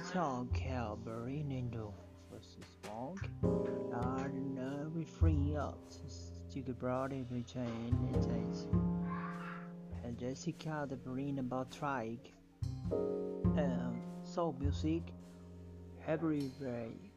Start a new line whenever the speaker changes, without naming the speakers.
song called Bernardo versus Monk and uh, we free up to the in between it. Is and Jessica the brain about Trike. And soul music. Every day